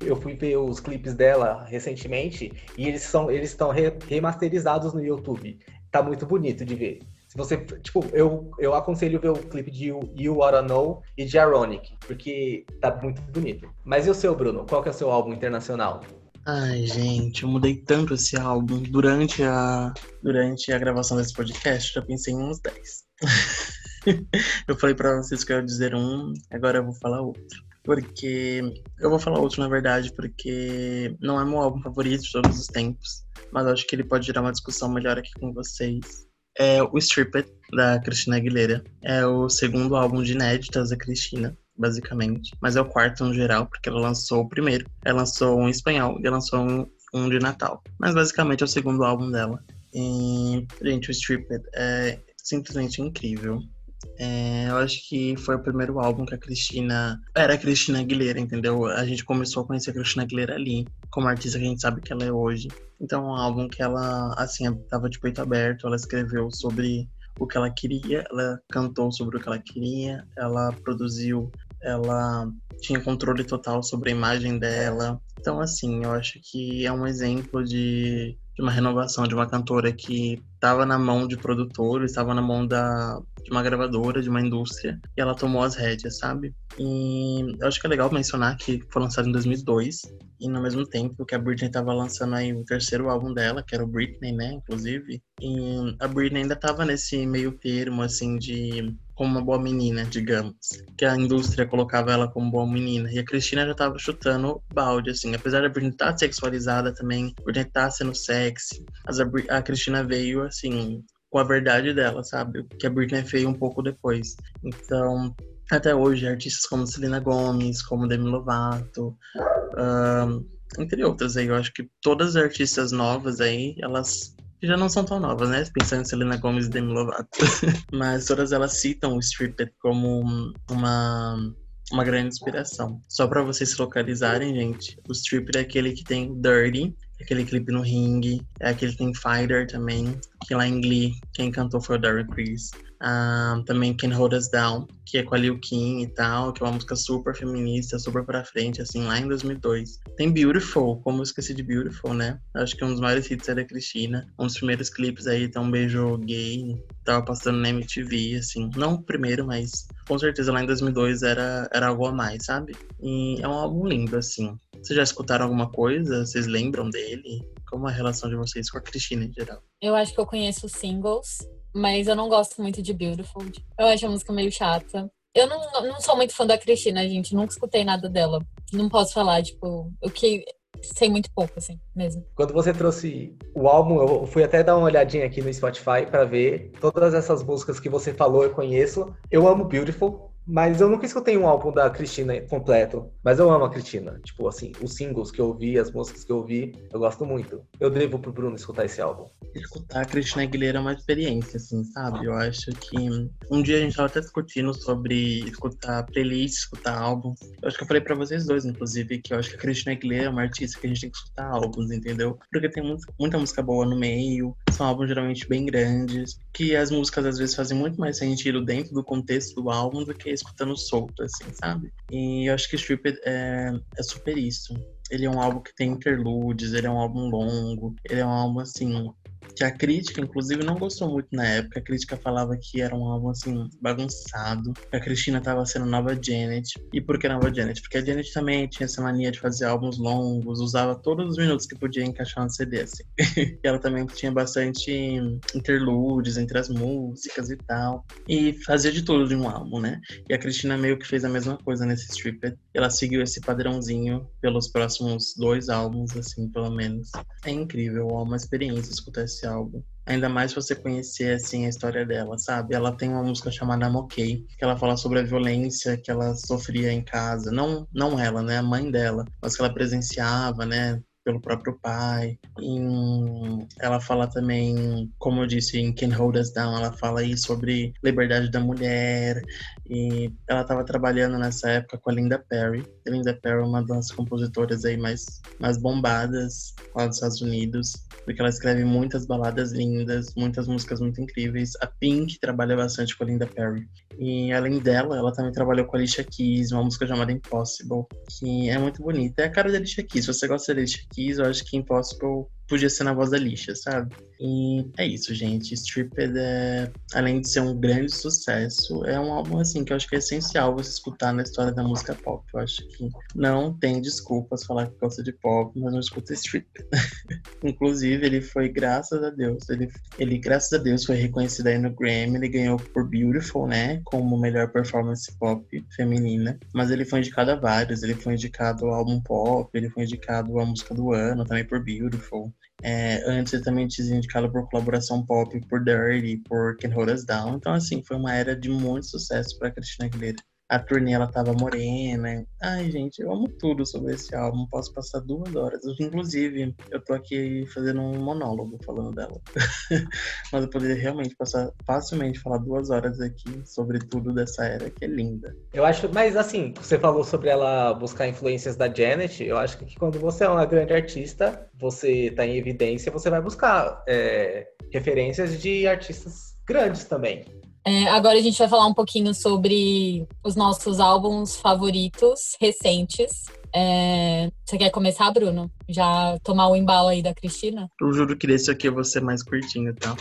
Speaker 3: eu fui ver os clipes dela recentemente e eles são eles estão re remasterizados no YouTube. Tá muito bonito de ver. Se você, tipo, eu, eu aconselho ver o clipe de You, Wanna Know e de Ironic, porque tá muito bonito. Mas e o seu, Bruno? Qual que é o seu álbum internacional?
Speaker 1: Ai, gente, eu mudei tanto esse álbum durante a, durante a gravação desse podcast, já pensei em uns 10. eu falei para vocês que eu ia dizer um, agora eu vou falar outro porque eu vou falar outro na verdade, porque não é meu álbum favorito de todos os tempos, mas acho que ele pode gerar uma discussão melhor aqui com vocês. É o Stripped da Cristina Aguilera. É o segundo álbum de inéditas da Cristina, basicamente, mas é o quarto no geral, porque ela lançou o primeiro. Ela lançou um em espanhol e lançou um, um de Natal. Mas basicamente é o segundo álbum dela. E, gente, o Stripped é simplesmente incrível. É, eu acho que foi o primeiro álbum que a Cristina. Era a Cristina Aguilera, entendeu? A gente começou a conhecer a Cristina Aguilera ali, como artista que a gente sabe que ela é hoje. Então, é um álbum que ela, assim, tava de peito aberto, ela escreveu sobre o que ela queria, ela cantou sobre o que ela queria, ela produziu, ela tinha controle total sobre a imagem dela. Então, assim, eu acho que é um exemplo de, de uma renovação de uma cantora que estava na mão de produtores, estava na mão da, de uma gravadora, de uma indústria, e ela tomou as rédeas, sabe? E eu acho que é legal mencionar que foi lançado em 2002, e no mesmo tempo que a Britney estava lançando aí o terceiro álbum dela, que era o Britney, né, inclusive, e a Britney ainda estava nesse meio termo, assim, de como uma boa menina, digamos. Que a indústria colocava ela como boa menina. E a Cristina já tava chutando balde, assim. Apesar da Britney estar tá sexualizada também, Britney tá sendo sexy. A, a Cristina veio, assim, com a verdade dela, sabe? Que a Britney fez um pouco depois. Então, até hoje, artistas como Selena Gomez, como Demi Lovato, um, entre outras aí, eu acho que todas as artistas novas aí, elas já não são tão novas, né? Pensando em Selena Gomez e Demi Lovato. Mas todas elas citam o Stripped como uma, uma grande inspiração. Só para vocês se localizarem, gente, o Stripped é aquele que tem Dirty, aquele clipe no ringue, é aquele que tem Fighter também, que lá em Glee, quem cantou foi o Darren Criss. Um, também Can Hold Us Down, que é com a Liu Kim e tal, que é uma música super feminista, super pra frente, assim, lá em 2002. Tem Beautiful, como eu esqueci de Beautiful, né? Acho que um dos maiores hits é da Cristina. Um dos primeiros clipes aí, tá um beijo gay, tava passando na MTV, assim. Não o primeiro, mas com certeza lá em 2002 era, era algo a mais, sabe? E é um álbum lindo, assim. Vocês já escutaram alguma coisa? Vocês lembram dele? Como é a relação de vocês com a Cristina em geral?
Speaker 2: Eu acho que eu conheço singles, mas eu não gosto muito de Beautiful. Eu acho a música meio chata. Eu não, não sou muito fã da Cristina, gente. Nunca escutei nada dela. Não posso falar, tipo, o que sei muito pouco, assim, mesmo.
Speaker 3: Quando você trouxe o álbum, eu fui até dar uma olhadinha aqui no Spotify para ver todas essas músicas que você falou, eu conheço. Eu amo Beautiful, mas eu nunca escutei um álbum da Cristina completo. Mas eu amo a Cristina. Tipo, assim, os singles que eu ouvi, as músicas que eu ouvi, eu gosto muito. Eu devo pro Bruno escutar esse álbum.
Speaker 1: Escutar a Cristina Aguilera é uma experiência, assim, sabe? Eu acho que um dia a gente tava até discutindo sobre escutar playlist, escutar álbum. Eu acho que eu falei pra vocês dois, inclusive, que eu acho que a Cristina Aguilera é uma artista que a gente tem que escutar álbuns, entendeu? Porque tem muita música boa no meio, são álbuns geralmente bem grandes, que as músicas às vezes fazem muito mais sentido dentro do contexto do álbum do que escutando solto, assim, sabe? E eu acho que Stripped é, é super isso. Ele é um álbum que tem interludes, ele é um álbum longo, ele é um álbum assim que a crítica, inclusive, não gostou muito na época. A crítica falava que era um álbum, assim, bagunçado. Que a Cristina estava sendo nova Janet. E por que nova Janet? Porque a Janet também tinha essa mania de fazer álbuns longos, usava todos os minutos que podia encaixar no CD, assim. e ela também tinha bastante interludes entre as músicas e tal. E fazia de tudo de um álbum, né? E a Cristina meio que fez a mesma coisa nesse Stripper. Ela seguiu esse padrãozinho pelos próximos dois álbuns, assim, pelo menos. É incrível, é uma experiência escutar esse álbum. Ainda mais você conhecer assim a história dela, sabe? Ela tem uma música chamada Mokei, que ela fala sobre a violência que ela sofria em casa, não não ela, né, a mãe dela, mas que ela presenciava, né, pelo próprio pai. Ela fala também, como eu disse, em Can Hold Us Down, ela fala aí sobre liberdade da mulher. E ela estava trabalhando nessa época com a Linda Perry. A Linda Perry é uma das compositoras aí mais, mais bombadas lá dos Estados Unidos, porque ela escreve muitas baladas lindas, muitas músicas muito incríveis. A Pink trabalha bastante com a Linda Perry. E além dela, ela também trabalhou com a Alicia Keys, uma música chamada Impossible, que é muito bonita. É a cara da Alicia Keys. Se você gosta da Alicia Keys, eu acho que Impossible podia ser na voz da lixa, sabe? E é isso, gente. Stripped é, além de ser um grande sucesso, é um álbum assim que eu acho que é essencial você escutar na história da música pop. Eu acho que não tem desculpas falar que gosta de pop, mas não escuta Stripped. Inclusive, ele foi, graças a Deus, ele, ele, graças a Deus, foi reconhecido aí no Grammy. Ele ganhou por Beautiful, né? Como melhor performance pop feminina. Mas ele foi indicado a vários. Ele foi indicado ao álbum pop, ele foi indicado à música do ano também por Beautiful. É, antes ele também tinha indicado por colaboração pop por Dirty, por Can Hold Us Down. Então, assim, foi uma era de muito sucesso para Cristina Aguilera a turnê ela tava morena. Ai, gente, eu amo tudo sobre esse álbum. Posso passar duas horas. Inclusive, eu tô aqui fazendo um monólogo falando dela. Mas eu poderia realmente passar facilmente falar duas horas aqui sobre tudo dessa era que é linda.
Speaker 3: Eu acho, mas assim, você falou sobre ela buscar influências da Janet. Eu acho que quando você é uma grande artista, você tá em evidência, você vai buscar é, referências de artistas grandes também.
Speaker 2: É, agora a gente vai falar um pouquinho sobre os nossos álbuns favoritos recentes. É, você quer começar, Bruno? Já tomar o embalo aí da Cristina?
Speaker 1: Eu juro que esse aqui eu vou ser mais curtinho, tá?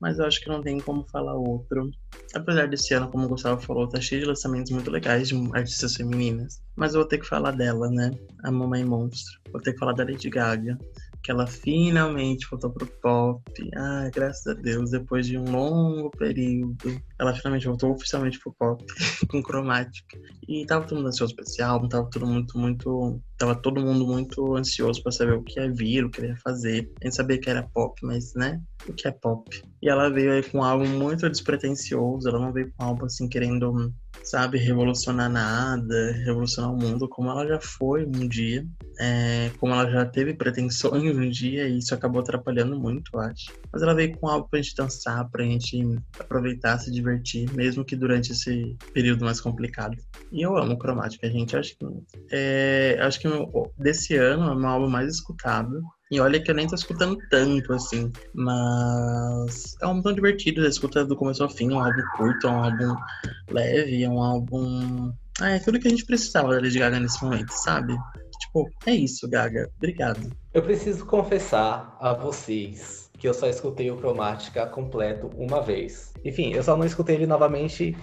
Speaker 1: Mas eu acho que não tem como falar outro. Apesar desse ano, como o Gustavo falou, tá cheio de lançamentos muito legais de artistas femininas. Mas eu vou ter que falar dela, né? A Mamãe Monstro. Vou ter que falar da Lady Gaga que ela finalmente voltou pro pop. Ai, graças a Deus, depois de um longo período, ela finalmente voltou oficialmente pro pop, com cromática. E tava todo mundo ansioso pra esse álbum, tava todo muito, muito. Tava todo mundo muito ansioso para saber o que ia vir, o que ia fazer. A gente sabia que era pop, mas, né? O que é pop? E ela veio aí com um álbum muito despretensioso, ela não veio com um álbum assim querendo sabe, revolucionar nada, revolucionar o mundo, como ela já foi um dia, é, como ela já teve pretensões um dia, e isso acabou atrapalhando muito, eu acho. Mas ela veio com algo pra gente dançar, pra gente aproveitar, se divertir, mesmo que durante esse período mais complicado. E eu amo Cromática, gente. Acho que, é, acho que desse ano é meu álbum mais escutado. E olha que eu nem tô escutando tanto, assim. Mas é um álbum tão divertido, você escuta do começo ao fim, um álbum curto, um álbum leve, um álbum. Ah, é tudo que a gente precisava da Lady Gaga nesse momento, sabe? Tipo, é isso, Gaga. Obrigado.
Speaker 3: Eu preciso confessar a vocês que eu só escutei o Cromática completo uma vez. Enfim, eu só não escutei ele novamente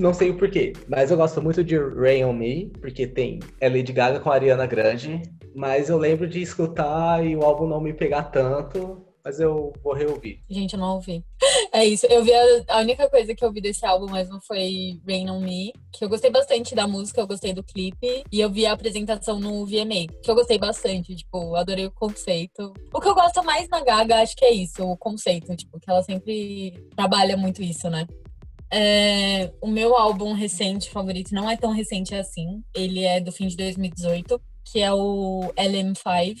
Speaker 3: não sei o porquê, mas eu gosto muito de Rain on Me, porque tem é Lady Gaga com a Ariana Grande, mas eu lembro de escutar e o álbum não me pegar tanto, mas eu vou reouvir.
Speaker 2: Gente, eu não ouvi. É isso, eu vi a, a, única coisa que eu vi desse álbum mesmo foi Rain on Me, que eu gostei bastante da música, eu gostei do clipe, e eu vi a apresentação no VMA, que eu gostei bastante, tipo, adorei o conceito. O que eu gosto mais na Gaga, acho que é isso, o conceito, tipo, que ela sempre trabalha muito isso, né? É, o meu álbum recente favorito não é tão recente assim. Ele é do fim de 2018, que é o LM5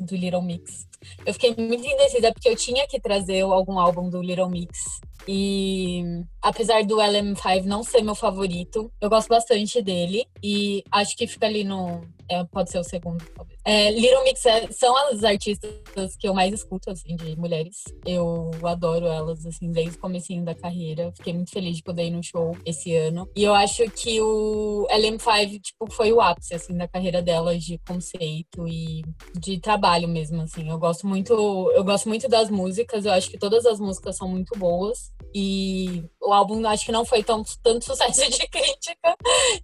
Speaker 2: do Little Mix. Eu fiquei muito indecisa porque eu tinha que trazer algum álbum do Little Mix E apesar do LM5 não ser meu favorito, eu gosto bastante dele. E acho que fica ali no. É, pode ser o segundo, talvez. É, Little Mix é, são as artistas que eu mais escuto, assim, de mulheres. Eu adoro elas, assim, desde o comecinho da carreira. Fiquei muito feliz de poder ir no show esse ano. E eu acho que o LM5, tipo, foi o ápice, assim, da carreira delas de conceito e de trabalho mesmo, assim. Eu gosto muito, eu gosto muito das músicas. Eu acho que todas as músicas são muito boas. E o álbum acho que não foi tão, tanto sucesso de crítica.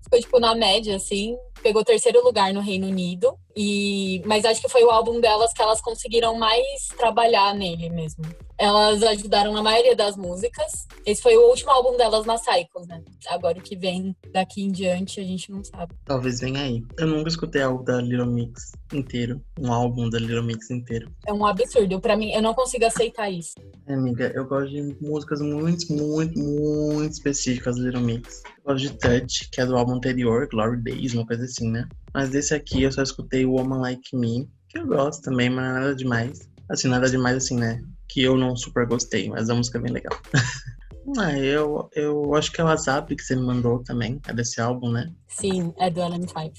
Speaker 2: Ficou, tipo, na média, assim. Pegou terceiro lugar no Reino Unido. E, mas acho que foi o álbum delas que elas conseguiram mais trabalhar nele mesmo. Elas ajudaram na maioria das músicas. Esse foi o último álbum delas na Cycles, né? Agora o que vem daqui em diante a gente não sabe.
Speaker 1: Talvez venha aí. Eu nunca escutei algo da Little Mix inteiro. Um álbum da Little Mix inteiro.
Speaker 2: É um absurdo. Para mim, eu não consigo aceitar isso.
Speaker 1: É, amiga, eu gosto de músicas muito, muito, muito específicas da Little Mix. Gosto de Touch, que é do álbum anterior, Glory Days, uma coisa assim, né? Mas desse aqui eu só escutei Woman Like Me, que eu gosto também, mas nada demais. Assim, nada demais assim, né? que eu não super gostei, mas a música é bem legal. ah, eu, eu acho que é o WhatsApp que você me mandou também, é desse álbum, né?
Speaker 2: Sim, é do LM5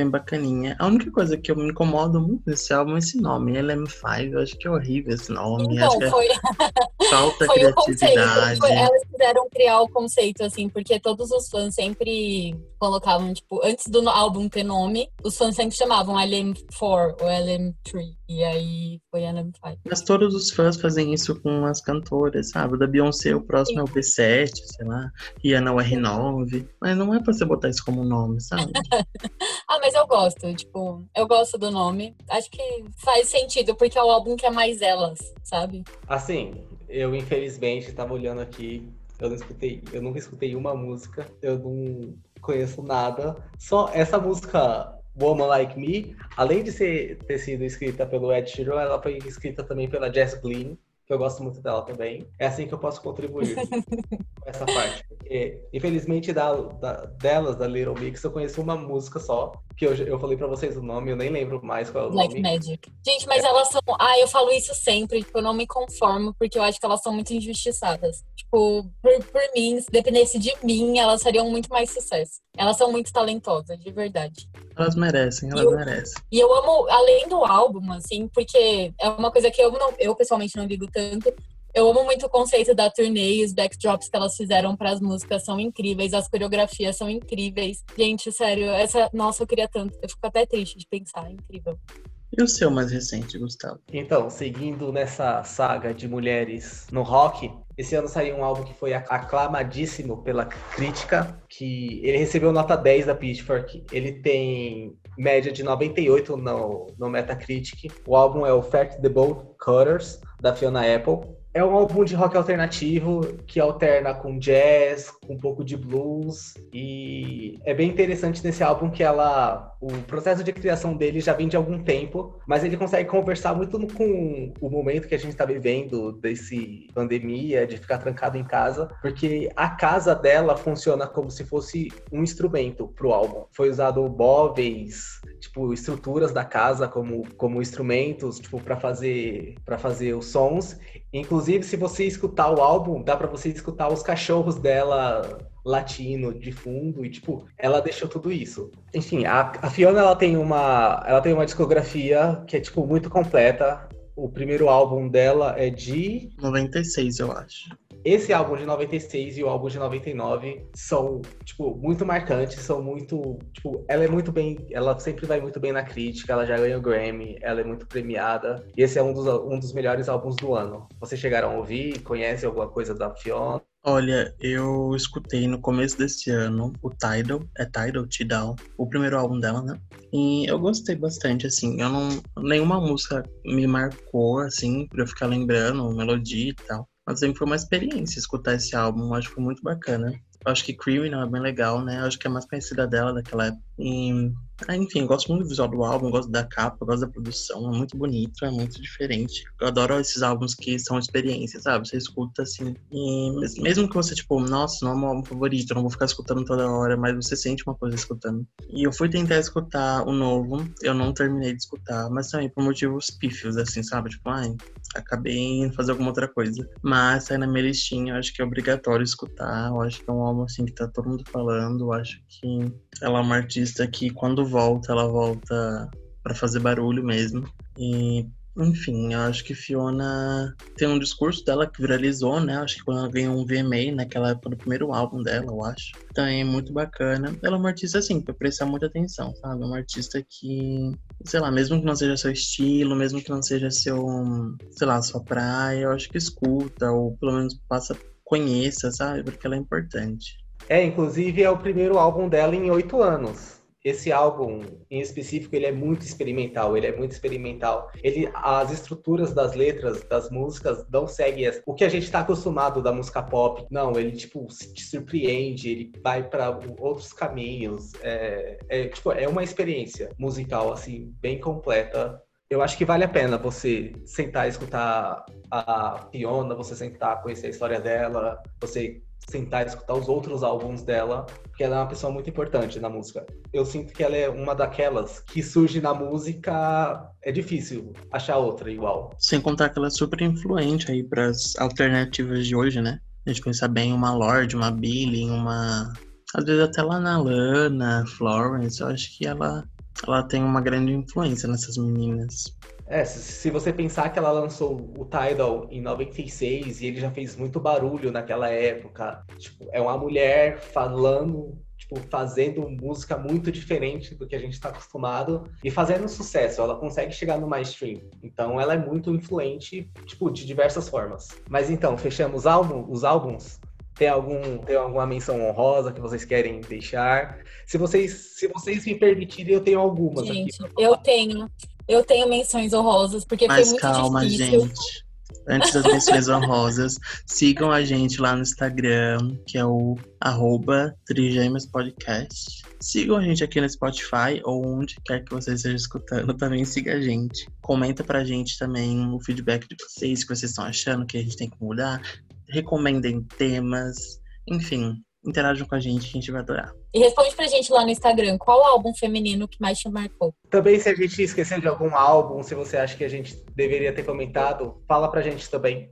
Speaker 1: bem bacaninha. A única coisa que eu me incomodo muito nesse álbum é esse nome, LM5. Eu acho que é horrível esse nome.
Speaker 2: Então,
Speaker 1: acho
Speaker 2: foi...
Speaker 1: É falta foi criatividade.
Speaker 2: Foi, elas quiseram criar o conceito, assim, porque todos os fãs sempre colocavam, tipo, antes do álbum ter nome, os fãs sempre chamavam LM4 ou LM3. E aí foi LM5.
Speaker 1: Mas todos os fãs fazem isso com as cantoras, sabe? Da Beyoncé, o próximo Sim. é o B7, sei lá. Rihanna é o R9. Mas não é pra você botar isso como nome, sabe?
Speaker 2: ah, mas eu gosto, tipo, eu gosto do nome. Acho que faz sentido, porque é o álbum que é mais elas, sabe?
Speaker 3: Assim, eu infelizmente tava olhando aqui, eu não escutei, eu nunca escutei uma música, eu não conheço nada. Só essa música Woman Like Me, além de ser, ter sido escrita pelo Ed Sheeran, ela foi escrita também pela Jess Glynn, que eu gosto muito dela também. É assim que eu posso contribuir com essa parte. Porque, infelizmente, da, da, delas, da Little Mix, eu conheço uma música só, que eu, eu falei pra vocês o nome, eu nem lembro mais qual é o
Speaker 2: Black
Speaker 3: nome.
Speaker 2: Magic. Gente, mas é. elas são. Ah, eu falo isso sempre, tipo, eu não me conformo, porque eu acho que elas são muito injustiçadas. Tipo, por, por mim, se dependesse de mim, elas fariam muito mais sucesso. Elas são muito talentosas, de verdade.
Speaker 1: Elas merecem, elas
Speaker 2: e eu,
Speaker 1: merecem.
Speaker 2: E eu amo, além do álbum, assim, porque é uma coisa que eu, não, eu pessoalmente não ligo tanto. Eu amo muito o conceito da turnê e os backdrops que elas fizeram para as músicas são incríveis, as coreografias são incríveis. Gente, sério, essa. Nossa, eu queria tanto. Eu fico até triste de pensar, é incrível.
Speaker 1: E o seu mais recente, Gustavo?
Speaker 3: Então, seguindo nessa saga de mulheres no rock, esse ano saiu um álbum que foi aclamadíssimo pela crítica, que ele recebeu nota 10 da Pitchfork. Ele tem média de 98 no, no Metacritic. O álbum é o Fact the Bolt Cutters, da Fiona Apple. É um álbum de rock alternativo que alterna com jazz, com um pouco de blues e é bem interessante nesse álbum que ela o processo de criação dele já vem de algum tempo, mas ele consegue conversar muito com o momento que a gente está vivendo desse pandemia, de ficar trancado em casa, porque a casa dela funciona como se fosse um instrumento pro álbum. Foi usado móveis, tipo estruturas da casa como como instrumentos, tipo para fazer para fazer os sons Inclusive, se você escutar o álbum, dá para você escutar os cachorros dela latino de fundo e tipo, ela deixou tudo isso. Enfim, a, a Fiona ela tem uma ela tem uma discografia que é tipo muito completa. O primeiro álbum dela é de
Speaker 1: 96, eu acho
Speaker 3: esse álbum de 96 e o álbum de 99 são, tipo, muito marcantes, são muito, tipo, ela é muito bem, ela sempre vai muito bem na crítica, ela já ganhou Grammy, ela é muito premiada, e esse é um dos, um dos melhores álbuns do ano. Vocês chegaram a ouvir? Conhece alguma coisa da Fiona?
Speaker 1: Olha, eu escutei no começo desse ano o Tidal, é Tidal, Tidal, o primeiro álbum dela, né? E eu gostei bastante, assim, eu não, nenhuma música me marcou, assim, pra eu ficar lembrando, melodia e tal. Mas foi uma experiência escutar esse álbum, acho que foi muito bacana. Acho que Criminal é bem legal, né? Acho que é mais conhecida dela daquela época. E ah, enfim, gosto muito do visual do álbum, gosto da capa, gosto da produção, é muito bonito, é muito diferente. Eu adoro esses álbuns que são experiências, sabe? Você escuta assim, e mesmo que você, tipo, nossa, não é meu álbum favorito, não vou ficar escutando toda hora, mas você sente uma coisa escutando. E eu fui tentar escutar o novo, eu não terminei de escutar, mas também por motivos pífios, assim, sabe? Tipo, ai, acabei indo fazer alguma outra coisa. Mas sai na minha listinha, eu acho que é obrigatório escutar, eu acho que é um álbum, assim, que tá todo mundo falando, eu acho que ela é uma artista que, quando volta, ela volta para fazer barulho mesmo. E, enfim, eu acho que Fiona tem um discurso dela que viralizou, né? Acho que quando ela ganhou um VMA naquela época do primeiro álbum dela, eu acho. Também é muito bacana. Ela é uma artista, assim, pra prestar muita atenção, sabe? Uma artista que, sei lá, mesmo que não seja seu estilo, mesmo que não seja seu, sei lá, sua praia, eu acho que escuta, ou pelo menos passa, conheça, sabe? Porque ela é importante.
Speaker 3: É, inclusive é o primeiro álbum dela em oito anos esse álbum em específico ele é muito experimental ele é muito experimental. Ele as estruturas das letras das músicas não seguem o que a gente está acostumado da música pop não ele tipo te surpreende ele vai para outros caminhos. É, é, tipo é uma experiência musical assim bem completa. Eu acho que vale a pena você sentar e escutar a Fiona, você sentar conhecer a história dela, você sentar e escutar os outros álbuns dela, porque ela é uma pessoa muito importante na música. Eu sinto que ela é uma daquelas que surge na música, é difícil achar outra igual.
Speaker 1: Sem contar que ela é super influente aí para as alternativas de hoje, né? A gente pensa bem uma Lorde, uma Billy, uma. Às vezes até lá na Lana, Florence, eu acho que ela, ela tem uma grande influência nessas meninas.
Speaker 3: É, se você pensar que ela lançou o Tidal em 96 e ele já fez muito barulho naquela época, tipo, é uma mulher falando, tipo, fazendo música muito diferente do que a gente está acostumado e fazendo sucesso, ela consegue chegar no mainstream. Então ela é muito influente, tipo, de diversas formas. Mas então, fechamos álbum, os álbuns? Tem, algum, tem alguma menção honrosa que vocês querem deixar? Se vocês, se vocês me permitirem, eu tenho algumas
Speaker 2: Gente, aqui. Eu tenho. Eu tenho menções honrosas, porque Mas foi muito calma, difícil.
Speaker 1: gente. Antes das menções honrosas, sigam a gente lá no Instagram, que é o arroba Podcast. Sigam a gente aqui no Spotify ou onde quer que você esteja escutando, também siga a gente. Comenta pra gente também o feedback de vocês, o que vocês estão achando, que a gente tem que mudar. Recomendem temas, enfim, interajam com a gente, que a gente vai adorar.
Speaker 2: E responde pra gente lá no Instagram, qual álbum feminino que mais te marcou?
Speaker 3: Também, se a gente esqueceu de algum álbum, se você acha que a gente deveria ter comentado, fala pra gente também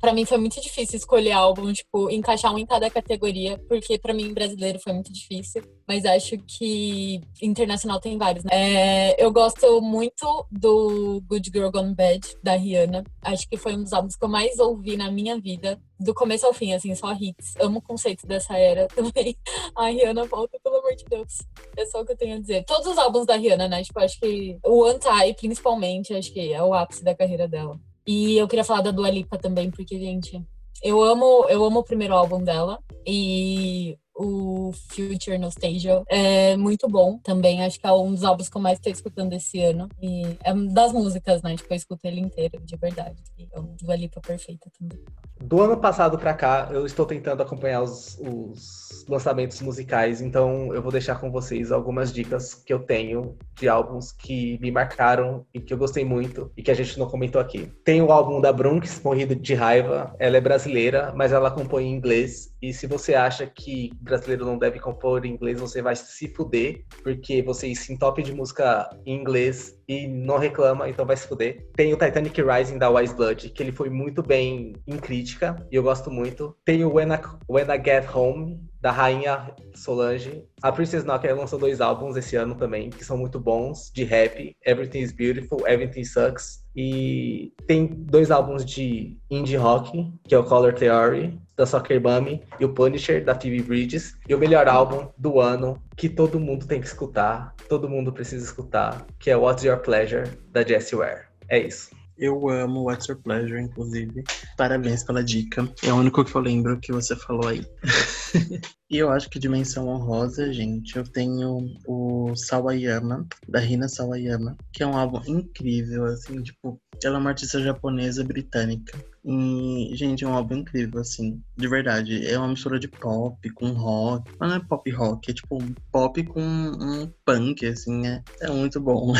Speaker 2: para mim foi muito difícil escolher álbum, tipo, encaixar um em cada categoria, porque para mim brasileiro foi muito difícil, mas acho que internacional tem vários, né? É, eu gosto muito do Good Girl Gone Bad da Rihanna. Acho que foi um dos álbuns que eu mais ouvi na minha vida, do começo ao fim, assim, só hits. Amo o conceito dessa era também. A Rihanna volta, pelo amor de Deus. É só o que eu tenho a dizer. Todos os álbuns da Rihanna, né? Tipo, acho que o Anti, principalmente, acho que é o ápice da carreira dela. E eu queria falar da Dua Lipa também, porque, gente, eu amo, eu amo o primeiro álbum dela. E o Future Nostalgia é muito bom também. Acho que é um dos álbuns que eu mais estou escutando esse ano. E é das músicas, né? Tipo, eu escuto ele inteiro, de verdade. E é um Dua Lipa perfeita também.
Speaker 3: Do ano passado para cá, eu estou tentando acompanhar os, os, lançamentos musicais, então eu vou deixar com vocês algumas dicas que eu tenho de álbuns que me marcaram e que eu gostei muito e que a gente não comentou aqui. Tem o álbum da Brunx, Morrido de Raiva. Ela é brasileira, mas ela compõe em inglês. E se você acha que brasileiro não deve compor em inglês, você vai se fuder, porque você se entope de música em inglês e não reclama, então vai se fuder. Tem o Titanic Rising da Wise Blood, que ele foi muito bem em crítica, e eu gosto muito. Tem o When I, When I Get Home, da Rainha Solange. A Princess Nokia lançou dois álbuns esse ano também, que são muito bons, de rap. Everything is Beautiful, Everything Sucks. E tem dois álbuns de indie rock, que é o Color Theory, da Soccer Mummy, e o Punisher, da Phoebe Bridges. E o melhor álbum do ano, que todo mundo tem que escutar, todo mundo precisa escutar, que é What's Your Pleasure, da Jessie Ware. É isso.
Speaker 1: Eu amo What's Your Pleasure, inclusive. Parabéns pela dica. É o único que eu lembro que você falou aí. e eu acho que dimensão honrosa, gente, eu tenho o Sawayama, da Rina Sawayama, que é um álbum incrível, assim, tipo, Ela é uma artista japonesa britânica. E, gente, é um álbum incrível, assim, de verdade. É uma mistura de pop com rock. Mas não é pop rock, é tipo pop com um punk, assim, é, é muito bom.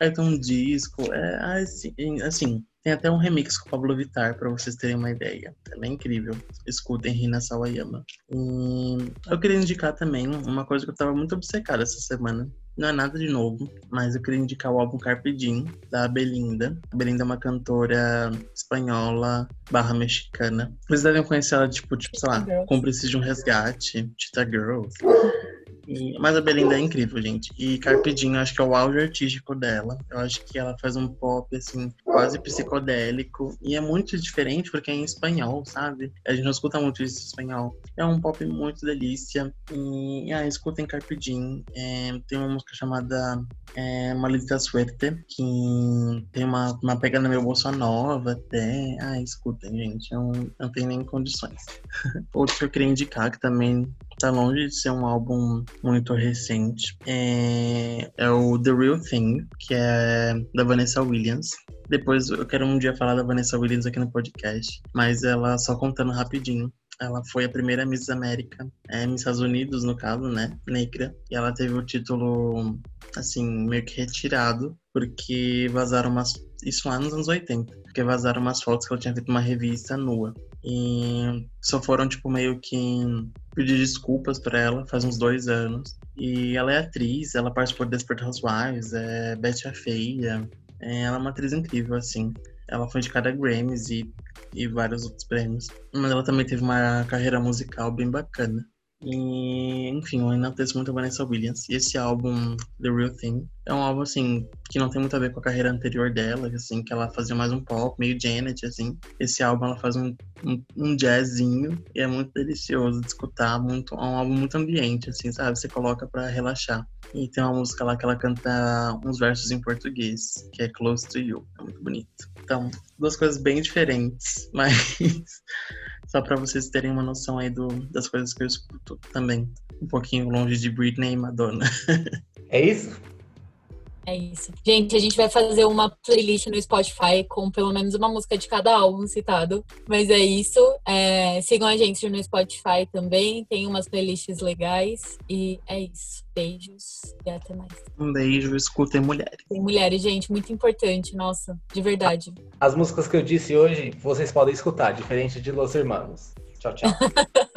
Speaker 1: Aí tem um disco, é assim, assim tem até um remix com o Pablo Vittar, para vocês terem uma ideia. Ela é incrível. Escutem Rina Sawayama. E eu queria indicar também uma coisa que eu tava muito obcecada essa semana. Não é nada de novo, mas eu queria indicar o álbum Carpe Diem, da Belinda. A Belinda é uma cantora espanhola barra mexicana. Vocês devem conhecer ela, tipo, tipo sei lá, Cúmplices de um Resgate, Tita Girls. E, mas a Belinda é incrível, gente. E Carpedinho, acho que é o auge artístico dela. Eu acho que ela faz um pop, assim, quase psicodélico. E é muito diferente porque é em espanhol, sabe? A gente não escuta muito isso em espanhol. É um pop muito delícia. E, ah, escutem Carpedinho. É, tem uma música chamada é, Maldita Suerte, que tem uma, uma pegada meio bolsa nova até. Ah, escutem, gente. Eu não tenho nem condições. Outro que eu queria indicar, que também tá longe de ser um álbum muito recente. É, é o The Real Thing, que é da Vanessa Williams. Depois eu quero um dia falar da Vanessa Williams aqui no podcast, mas ela só contando rapidinho. Ela foi a primeira Miss América, é, Miss Estados Unidos, no caso, né? Negra. E ela teve o título, assim, meio que retirado, porque vazaram umas. Isso lá nos anos 80. Porque vazaram umas fotos que ela tinha feito uma revista nua. E só foram, tipo, meio que pedir desculpas para ela faz uns dois anos. E ela é atriz, ela participou de Desperate Housewives, é Betty a Feia. É, ela é uma atriz incrível, assim. Ela foi indicada a Grammys e, e vários outros prêmios. Mas ela também teve uma carreira musical bem bacana. E, enfim, eu enalteço muito a Vanessa Williams. E esse álbum, The Real Thing, é um álbum, assim, que não tem muito a ver com a carreira anterior dela, assim, que ela fazia mais um pop, meio Janet, assim. Esse álbum, ela faz um, um, um jazzinho e é muito delicioso de escutar, muito, é um álbum muito ambiente, assim, sabe? Você coloca para relaxar. E tem uma música lá que ela canta uns versos em português, que é Close to You. É muito bonito. Então, duas coisas bem diferentes, mas só para vocês terem uma noção aí do, das coisas que eu escuto também. Um pouquinho longe de Britney e Madonna.
Speaker 3: É isso?
Speaker 2: É isso. Gente, a gente vai fazer uma playlist no Spotify com pelo menos uma música de cada álbum citado. Mas é isso. É, sigam a gente no Spotify também. Tem umas playlists legais. E é isso. Beijos e até mais.
Speaker 1: Um beijo, escutem mulheres.
Speaker 2: Tem mulheres, gente, muito importante. Nossa, de verdade.
Speaker 3: As músicas que eu disse hoje, vocês podem escutar, diferente de Los Hermanos. Tchau, tchau.